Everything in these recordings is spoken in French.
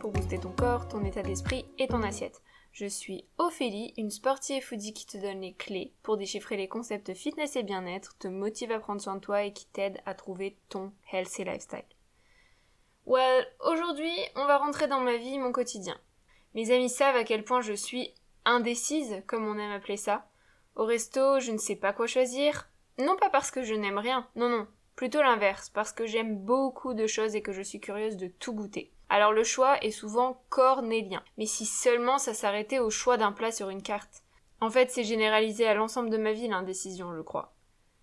pour booster ton corps, ton état d'esprit et ton assiette. Je suis Ophélie, une sportive foodie qui te donne les clés pour déchiffrer les concepts fitness et bien-être, te motive à prendre soin de toi et qui t'aide à trouver ton healthy lifestyle. Well, aujourd'hui, on va rentrer dans ma vie, mon quotidien. Mes amis savent à quel point je suis indécise, comme on aime appeler ça. Au resto, je ne sais pas quoi choisir. Non pas parce que je n'aime rien, non non, plutôt l'inverse, parce que j'aime beaucoup de choses et que je suis curieuse de tout goûter. Alors le choix est souvent cornélien. Mais si seulement ça s'arrêtait au choix d'un plat sur une carte. En fait, c'est généralisé à l'ensemble de ma vie l'indécision, je crois.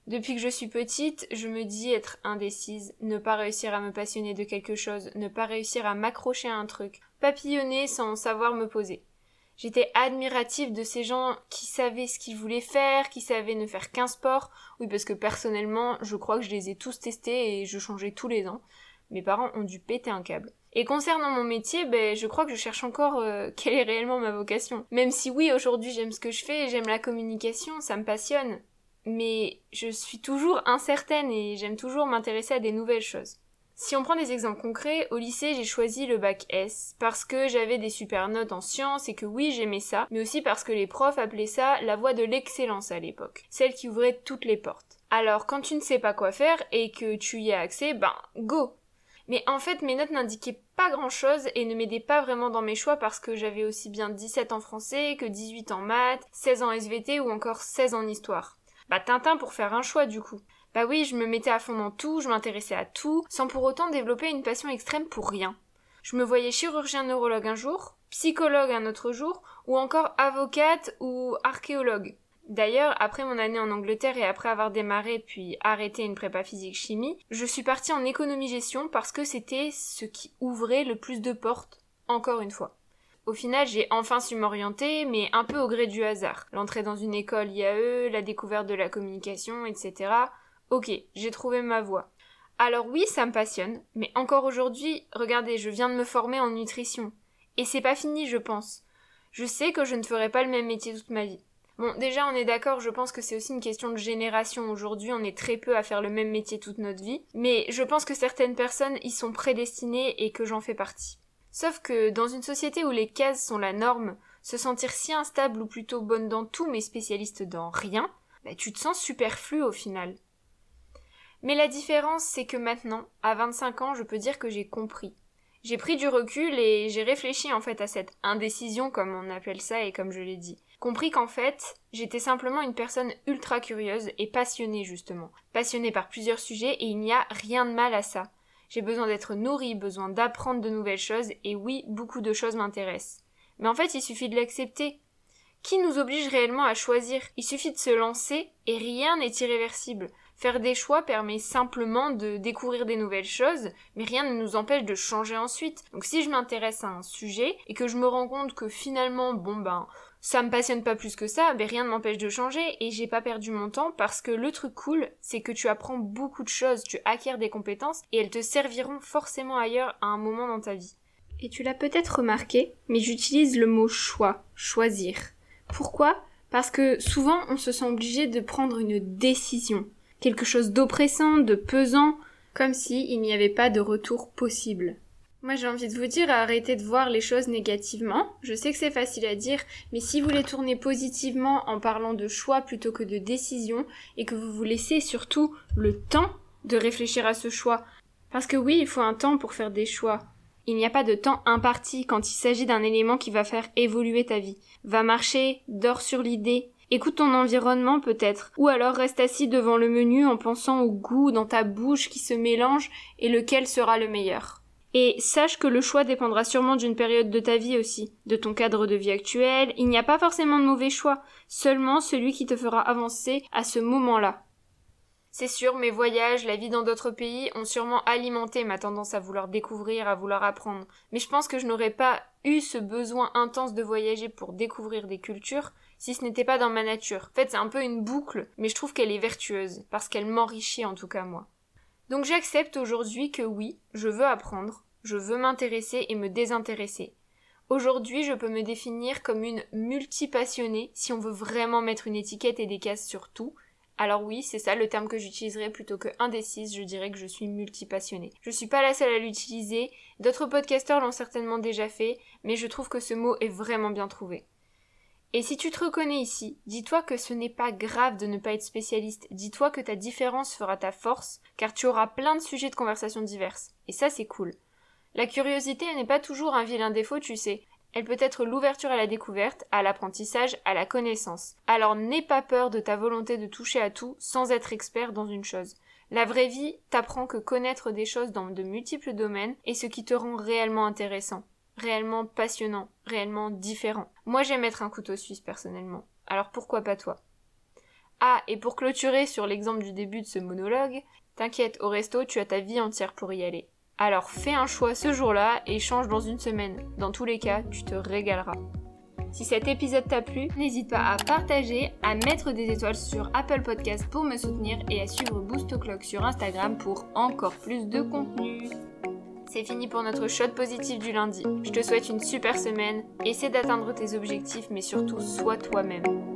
Depuis que je suis petite, je me dis être indécise, ne pas réussir à me passionner de quelque chose, ne pas réussir à m'accrocher à un truc, papillonner sans savoir me poser. J'étais admirative de ces gens qui savaient ce qu'ils voulaient faire, qui savaient ne faire qu'un sport. Oui, parce que personnellement, je crois que je les ai tous testés et je changeais tous les ans. Mes parents ont dû péter un câble. Et concernant mon métier, ben, je crois que je cherche encore euh, quelle est réellement ma vocation. Même si oui, aujourd'hui j'aime ce que je fais, j'aime la communication, ça me passionne mais je suis toujours incertaine et j'aime toujours m'intéresser à des nouvelles choses. Si on prend des exemples concrets, au lycée j'ai choisi le bac S parce que j'avais des super notes en sciences et que oui j'aimais ça, mais aussi parce que les profs appelaient ça la voie de l'excellence à l'époque, celle qui ouvrait toutes les portes. Alors quand tu ne sais pas quoi faire et que tu y as accès, ben go mais en fait, mes notes n'indiquaient pas grand chose et ne m'aidaient pas vraiment dans mes choix parce que j'avais aussi bien 17 en français que 18 en maths, 16 en SVT ou encore 16 en histoire. Bah Tintin pour faire un choix du coup. Bah oui, je me mettais à fond dans tout, je m'intéressais à tout, sans pour autant développer une passion extrême pour rien. Je me voyais chirurgien neurologue un jour, psychologue un autre jour, ou encore avocate ou archéologue. D'ailleurs, après mon année en Angleterre et après avoir démarré puis arrêté une prépa physique chimie, je suis partie en économie gestion parce que c'était ce qui ouvrait le plus de portes, encore une fois. Au final, j'ai enfin su m'orienter, mais un peu au gré du hasard. L'entrée dans une école IAE, la découverte de la communication, etc. Ok, j'ai trouvé ma voie. Alors oui, ça me passionne, mais encore aujourd'hui, regardez, je viens de me former en nutrition. Et c'est pas fini, je pense. Je sais que je ne ferai pas le même métier toute ma vie. Bon, déjà, on est d'accord, je pense que c'est aussi une question de génération. Aujourd'hui, on est très peu à faire le même métier toute notre vie. Mais je pense que certaines personnes y sont prédestinées et que j'en fais partie. Sauf que dans une société où les cases sont la norme, se sentir si instable ou plutôt bonne dans tout mais spécialiste dans rien, bah, tu te sens superflu au final. Mais la différence, c'est que maintenant, à 25 ans, je peux dire que j'ai compris. J'ai pris du recul et j'ai réfléchi en fait à cette indécision comme on appelle ça et comme je l'ai dit. Compris qu'en fait, j'étais simplement une personne ultra curieuse et passionnée justement. Passionnée par plusieurs sujets et il n'y a rien de mal à ça. J'ai besoin d'être nourrie, besoin d'apprendre de nouvelles choses, et oui, beaucoup de choses m'intéressent. Mais en fait, il suffit de l'accepter. Qui nous oblige réellement à choisir? Il suffit de se lancer, et rien n'est irréversible. Faire des choix permet simplement de découvrir des nouvelles choses, mais rien ne nous empêche de changer ensuite. Donc si je m'intéresse à un sujet et que je me rends compte que finalement, bon ben, ça me passionne pas plus que ça, mais rien ne m'empêche de changer et j'ai pas perdu mon temps parce que le truc cool, c'est que tu apprends beaucoup de choses, tu acquiers des compétences et elles te serviront forcément ailleurs à un moment dans ta vie. Et tu l'as peut-être remarqué, mais j'utilise le mot choix, choisir. Pourquoi? Parce que souvent on se sent obligé de prendre une décision, quelque chose d'oppressant, de pesant, comme si il n'y avait pas de retour possible. Moi, j'ai envie de vous dire, arrêtez de voir les choses négativement. Je sais que c'est facile à dire, mais si vous les tournez positivement en parlant de choix plutôt que de décision, et que vous vous laissez surtout le temps de réfléchir à ce choix, parce que oui, il faut un temps pour faire des choix. Il n'y a pas de temps imparti quand il s'agit d'un élément qui va faire évoluer ta vie. Va marcher, dors sur l'idée, Écoute ton environnement peut-être, ou alors reste assis devant le menu en pensant au goût dans ta bouche qui se mélange et lequel sera le meilleur. Et sache que le choix dépendra sûrement d'une période de ta vie aussi, de ton cadre de vie actuel. Il n'y a pas forcément de mauvais choix, seulement celui qui te fera avancer à ce moment-là. C'est sûr, mes voyages, la vie dans d'autres pays ont sûrement alimenté ma tendance à vouloir découvrir, à vouloir apprendre. Mais je pense que je n'aurais pas eu ce besoin intense de voyager pour découvrir des cultures si ce n'était pas dans ma nature. En fait, c'est un peu une boucle, mais je trouve qu'elle est vertueuse, parce qu'elle m'enrichit en tout cas moi. Donc j'accepte aujourd'hui que oui, je veux apprendre, je veux m'intéresser et me désintéresser. Aujourd'hui, je peux me définir comme une multipassionnée si on veut vraiment mettre une étiquette et des cases sur tout, Alors oui, c'est ça le terme que j'utiliserai plutôt que indécise, je dirais que je suis multipassionnée. Je suis pas la seule à l'utiliser, d'autres podcasteurs l'ont certainement déjà fait, mais je trouve que ce mot est vraiment bien trouvé. Et si tu te reconnais ici, dis-toi que ce n'est pas grave de ne pas être spécialiste, dis-toi que ta différence fera ta force, car tu auras plein de sujets de conversation diverses. Et ça c'est cool. La curiosité n'est pas toujours un vilain défaut, tu sais. Elle peut être l'ouverture à la découverte, à l'apprentissage, à la connaissance. Alors n'aie pas peur de ta volonté de toucher à tout sans être expert dans une chose. La vraie vie t'apprend que connaître des choses dans de multiples domaines est ce qui te rend réellement intéressant, réellement passionnant, réellement différent. Moi j'aime être un couteau suisse personnellement. Alors pourquoi pas toi? Ah, et pour clôturer sur l'exemple du début de ce monologue, t'inquiète, au resto tu as ta vie entière pour y aller. Alors fais un choix ce jour-là et change dans une semaine. Dans tous les cas, tu te régaleras. Si cet épisode t'a plu, n'hésite pas à partager, à mettre des étoiles sur Apple Podcast pour me soutenir et à suivre Boost Clock sur Instagram pour encore plus de contenu. C'est fini pour notre shot positif du lundi. Je te souhaite une super semaine, essaie d'atteindre tes objectifs mais surtout sois toi-même.